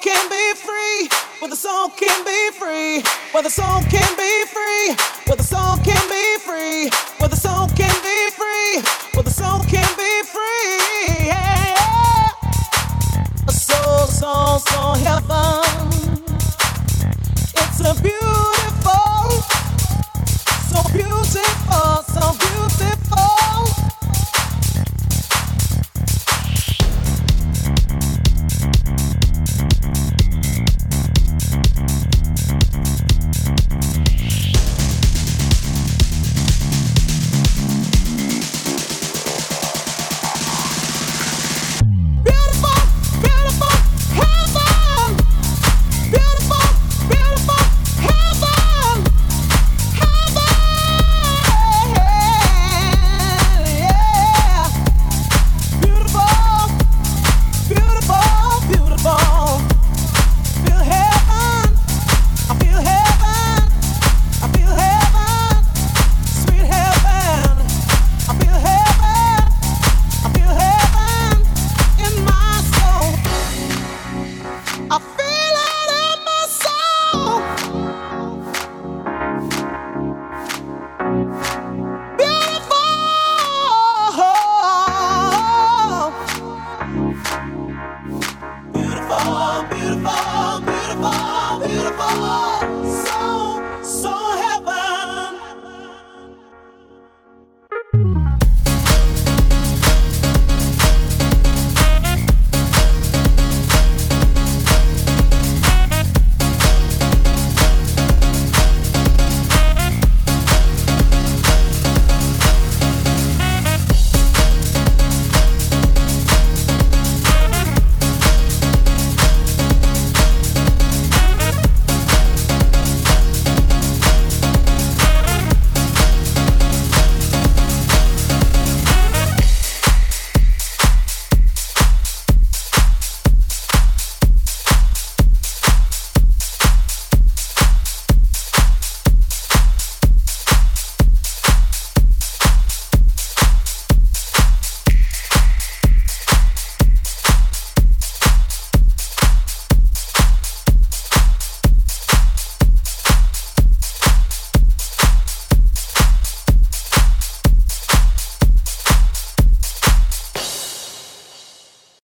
can be free. Well, the soul can be free. Well, the soul can be free.